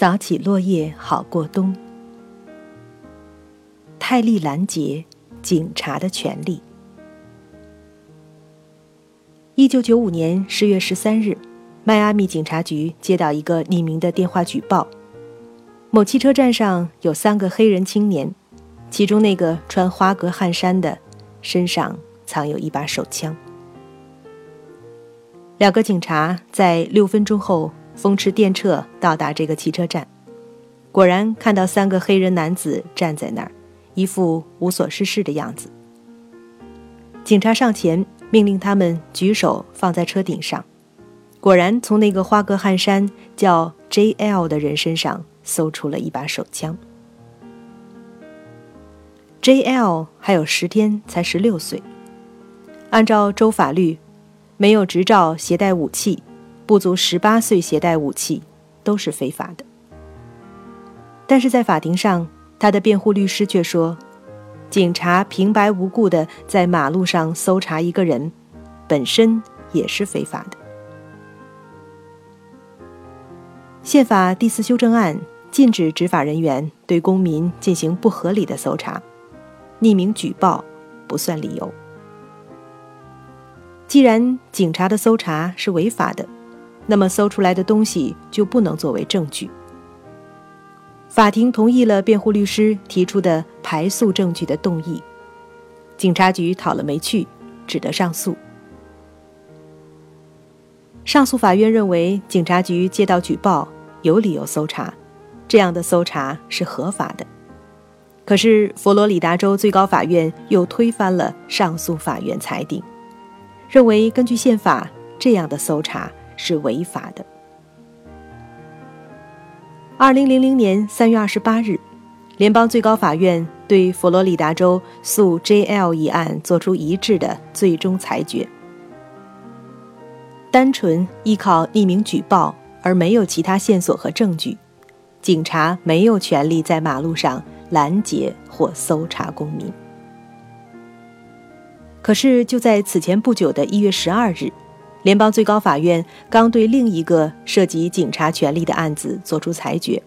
扫起落叶好过冬。泰利拦截警察的权利。一九九五年十月十三日，迈阿密警察局接到一个匿名的电话举报：某汽车站上有三个黑人青年，其中那个穿花格汗衫的，身上藏有一把手枪。两个警察在六分钟后。风驰电掣到达这个汽车站，果然看到三个黑人男子站在那儿，一副无所事事的样子。警察上前命令他们举手放在车顶上，果然从那个花格汗衫叫 J.L. 的人身上搜出了一把手枪。J.L. 还有十天才十六岁，按照州法律，没有执照携带武器。不足十八岁携带武器都是非法的，但是在法庭上，他的辩护律师却说，警察平白无故的在马路上搜查一个人，本身也是非法的。宪法第四修正案禁止执法人员对公民进行不合理的搜查，匿名举报不算理由。既然警察的搜查是违法的。那么搜出来的东西就不能作为证据。法庭同意了辩护律师提出的排诉证据的动议，警察局讨了没趣，只得上诉。上诉法院认为警察局接到举报，有理由搜查，这样的搜查是合法的。可是佛罗里达州最高法院又推翻了上诉法院裁定，认为根据宪法，这样的搜查。是违法的。二零零零年三月二十八日，联邦最高法院对佛罗里达州诉 J.L. 一案作出一致的最终裁决：单纯依靠匿名举报而没有其他线索和证据，警察没有权利在马路上拦截或搜查公民。可是，就在此前不久的一月十二日。联邦最高法院刚对另一个涉及警察权力的案子作出裁决，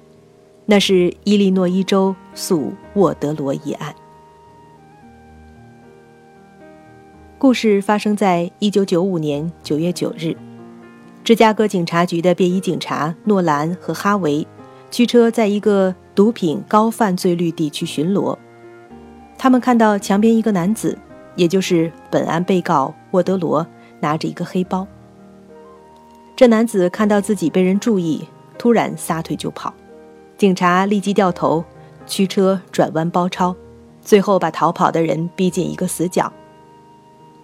那是伊利诺伊州诉沃德罗一案。故事发生在一九九五年九月九日，芝加哥警察局的便衣警察诺兰和哈维驱车在一个毒品高犯罪率地区巡逻，他们看到墙边一个男子，也就是本案被告沃德罗。拿着一个黑包，这男子看到自己被人注意，突然撒腿就跑。警察立即掉头，驱车转弯包抄，最后把逃跑的人逼进一个死角。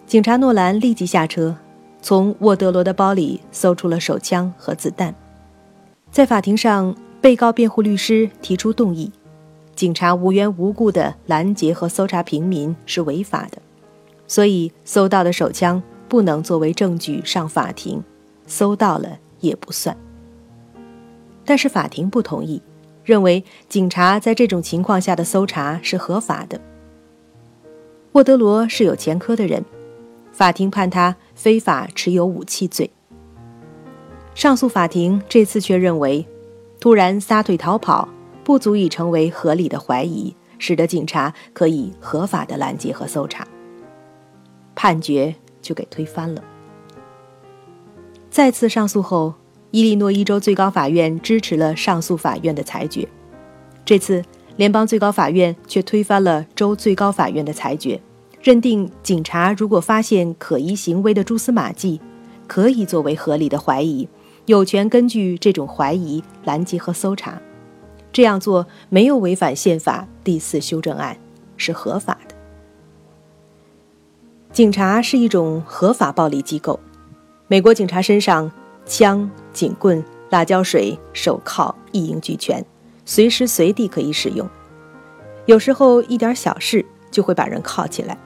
警察诺兰立即下车，从沃德罗的包里搜出了手枪和子弹。在法庭上，被告辩护律师提出动议：警察无缘无故的拦截和搜查平民是违法的，所以搜到的手枪。不能作为证据上法庭，搜到了也不算。但是法庭不同意，认为警察在这种情况下的搜查是合法的。沃德罗是有前科的人，法庭判他非法持有武器罪。上诉法庭这次却认为，突然撒腿逃跑不足以成为合理的怀疑，使得警察可以合法的拦截和搜查。判决。就给推翻了。再次上诉后，伊利诺伊州最高法院支持了上诉法院的裁决。这次，联邦最高法院却推翻了州最高法院的裁决，认定警察如果发现可疑行为的蛛丝马迹，可以作为合理的怀疑，有权根据这种怀疑拦截和搜查。这样做没有违反宪法第四修正案，是合法的。警察是一种合法暴力机构。美国警察身上枪、警棍、辣椒水、手铐一应俱全，随时随地可以使用。有时候一点小事就会把人铐起来。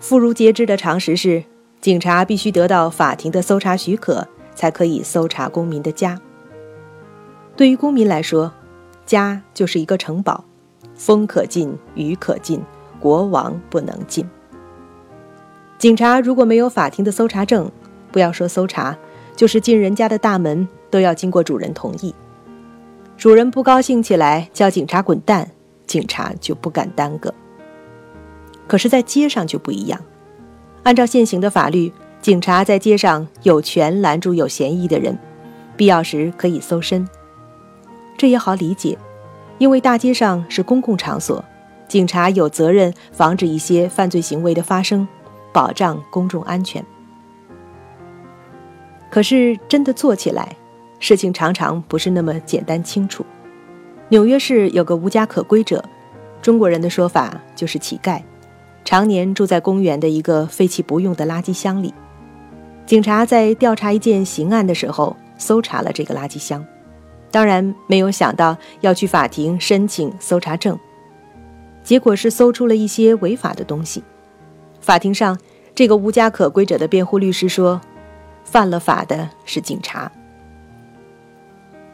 妇孺皆知的常识是，警察必须得到法庭的搜查许可，才可以搜查公民的家。对于公民来说，家就是一个城堡，风可进，雨可进，国王不能进。警察如果没有法庭的搜查证，不要说搜查，就是进人家的大门都要经过主人同意。主人不高兴起来，叫警察滚蛋，警察就不敢耽搁。可是，在街上就不一样，按照现行的法律，警察在街上有权拦住有嫌疑的人，必要时可以搜身。这也好理解，因为大街上是公共场所，警察有责任防止一些犯罪行为的发生，保障公众安全。可是，真的做起来。事情常常不是那么简单清楚。纽约市有个无家可归者，中国人的说法就是乞丐，常年住在公园的一个废弃不用的垃圾箱里。警察在调查一件刑案的时候，搜查了这个垃圾箱，当然没有想到要去法庭申请搜查证，结果是搜出了一些违法的东西。法庭上，这个无家可归者的辩护律师说：“犯了法的是警察。”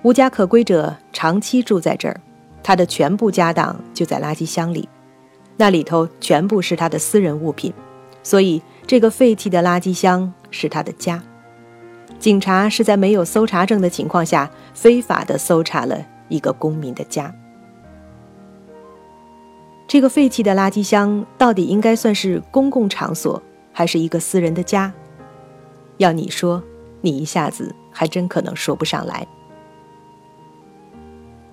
无家可归者长期住在这儿，他的全部家当就在垃圾箱里，那里头全部是他的私人物品，所以这个废弃的垃圾箱是他的家。警察是在没有搜查证的情况下，非法的搜查了一个公民的家。这个废弃的垃圾箱到底应该算是公共场所，还是一个私人的家？要你说，你一下子还真可能说不上来。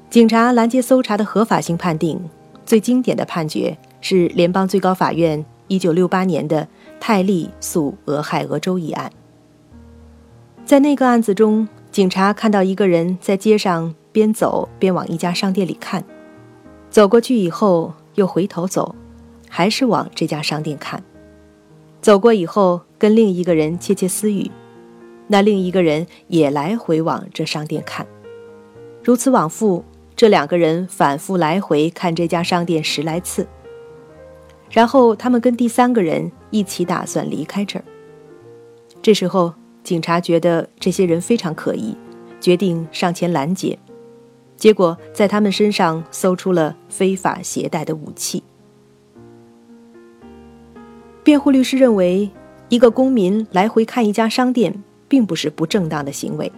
警察拦截搜查的合法性判定，最经典的判决是联邦最高法院1968年的泰利诉俄亥俄州一案。在那个案子中，警察看到一个人在街上边走边往一家商店里看，走过去以后又回头走，还是往这家商店看，走过以后跟另一个人窃窃私语，那另一个人也来回往这商店看，如此往复。这两个人反复来回看这家商店十来次，然后他们跟第三个人一起打算离开这儿。这时候，警察觉得这些人非常可疑，决定上前拦截。结果在他们身上搜出了非法携带的武器。辩护律师认为，一个公民来回看一家商店，并不是不正当的行为。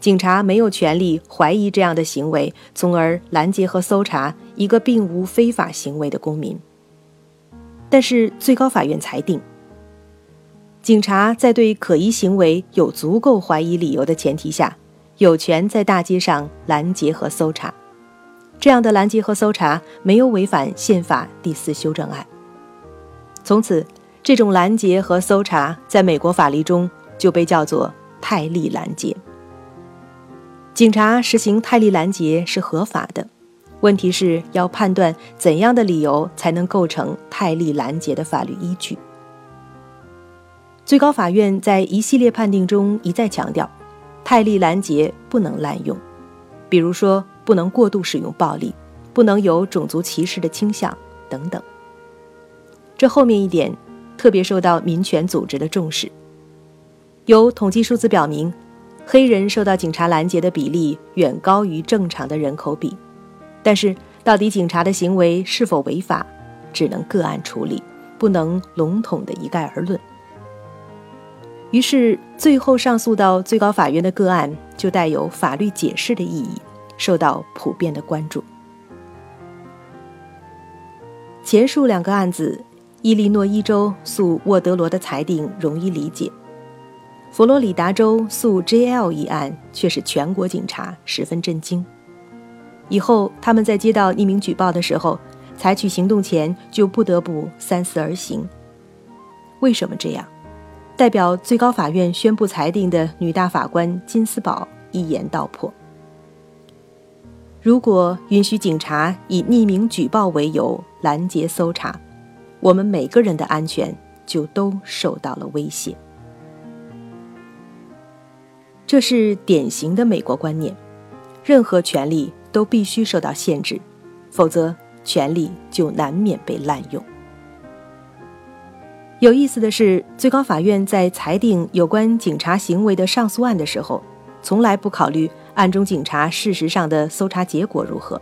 警察没有权利怀疑这样的行为，从而拦截和搜查一个并无非法行为的公民。但是最高法院裁定，警察在对可疑行为有足够怀疑理由的前提下，有权在大街上拦截和搜查。这样的拦截和搜查没有违反宪法第四修正案。从此，这种拦截和搜查在美国法律中就被叫做泰利拦截。警察实行泰利拦截是合法的，问题是要判断怎样的理由才能构成泰利拦截的法律依据。最高法院在一系列判定中一再强调，泰利拦截不能滥用，比如说不能过度使用暴力，不能有种族歧视的倾向等等。这后面一点特别受到民权组织的重视，有统计数字表明。黑人受到警察拦截的比例远高于正常的人口比，但是到底警察的行为是否违法，只能个案处理，不能笼统的一概而论。于是，最后上诉到最高法院的个案就带有法律解释的意义，受到普遍的关注。前述两个案子，伊利诺伊州诉沃德罗的裁定容易理解。佛罗里达州诉 J.L 一案却使全国警察十分震惊。以后他们在接到匿名举报的时候，采取行动前就不得不三思而行。为什么这样？代表最高法院宣布裁定的女大法官金斯堡一言道破：如果允许警察以匿名举报为由拦截搜查，我们每个人的安全就都受到了威胁。这是典型的美国观念，任何权利都必须受到限制，否则权利就难免被滥用。有意思的是，最高法院在裁定有关警察行为的上诉案的时候，从来不考虑案中警察事实上的搜查结果如何。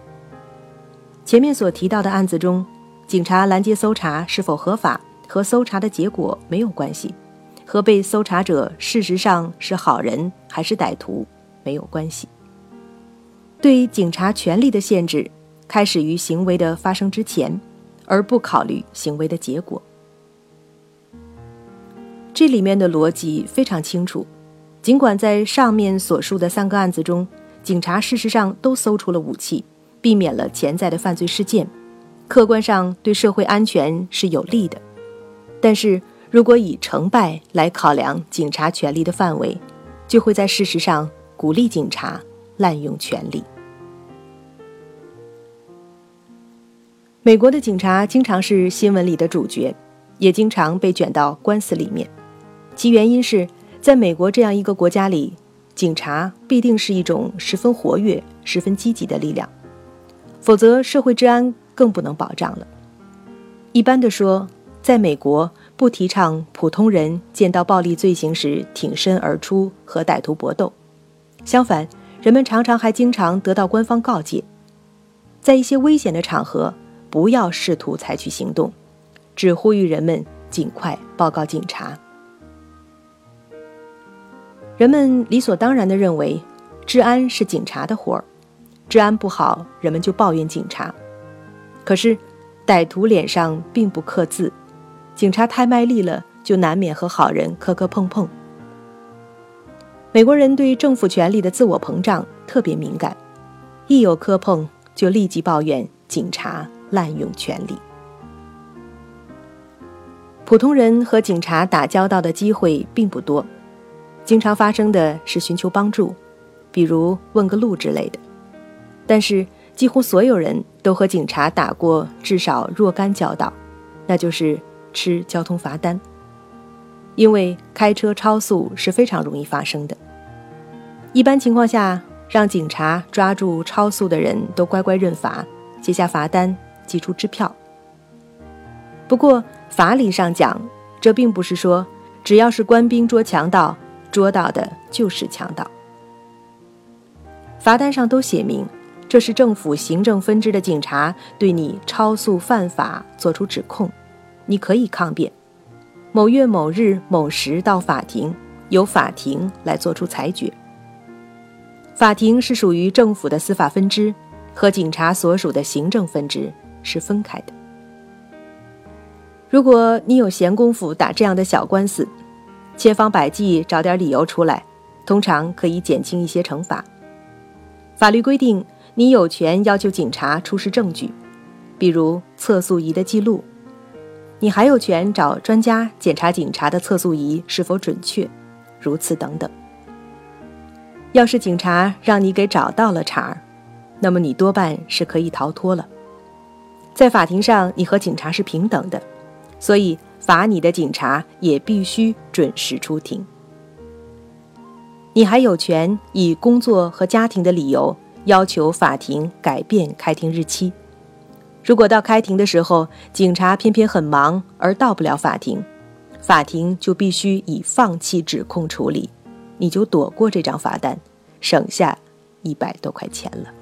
前面所提到的案子中，警察拦截搜查是否合法和搜查的结果没有关系。和被搜查者事实上是好人还是歹徒没有关系。对警察权力的限制开始于行为的发生之前，而不考虑行为的结果。这里面的逻辑非常清楚。尽管在上面所述的三个案子中，警察事实上都搜出了武器，避免了潜在的犯罪事件，客观上对社会安全是有利的。但是如果以成败来考量警察权力的范围，就会在事实上鼓励警察滥用权力。美国的警察经常是新闻里的主角，也经常被卷到官司里面，其原因是。在美国这样一个国家里，警察必定是一种十分活跃、十分积极的力量，否则社会治安更不能保障了。一般的说，在美国不提倡普通人见到暴力罪行时挺身而出和歹徒搏斗，相反，人们常常还经常得到官方告诫，在一些危险的场合不要试图采取行动，只呼吁人们尽快报告警察。人们理所当然地认为，治安是警察的活儿，治安不好，人们就抱怨警察。可是，歹徒脸上并不刻字，警察太卖力了，就难免和好人磕磕碰碰。美国人对政府权力的自我膨胀特别敏感，一有磕碰就立即抱怨警察滥用权力。普通人和警察打交道的机会并不多。经常发生的是寻求帮助，比如问个路之类的。但是几乎所有人都和警察打过至少若干交道，那就是吃交通罚单。因为开车超速是非常容易发生的。一般情况下，让警察抓住超速的人都乖乖认罚，写下罚单，寄出支票。不过法理上讲，这并不是说只要是官兵捉强盗。捉到的就是强盗。罚单上都写明，这是政府行政分支的警察对你超速犯法作出指控，你可以抗辩。某月某日某时到法庭，由法庭来作出裁决。法庭是属于政府的司法分支，和警察所属的行政分支是分开的。如果你有闲工夫打这样的小官司，千方百计找点理由出来，通常可以减轻一些惩罚。法律规定，你有权要求警察出示证据，比如测速仪的记录。你还有权找专家检查警察的测速仪是否准确，如此等等。要是警察让你给找到了茬儿，那么你多半是可以逃脱了。在法庭上，你和警察是平等的，所以。罚你的警察也必须准时出庭。你还有权以工作和家庭的理由要求法庭改变开庭日期。如果到开庭的时候，警察偏偏很忙而到不了法庭，法庭就必须以放弃指控处理，你就躲过这张罚单，省下一百多块钱了。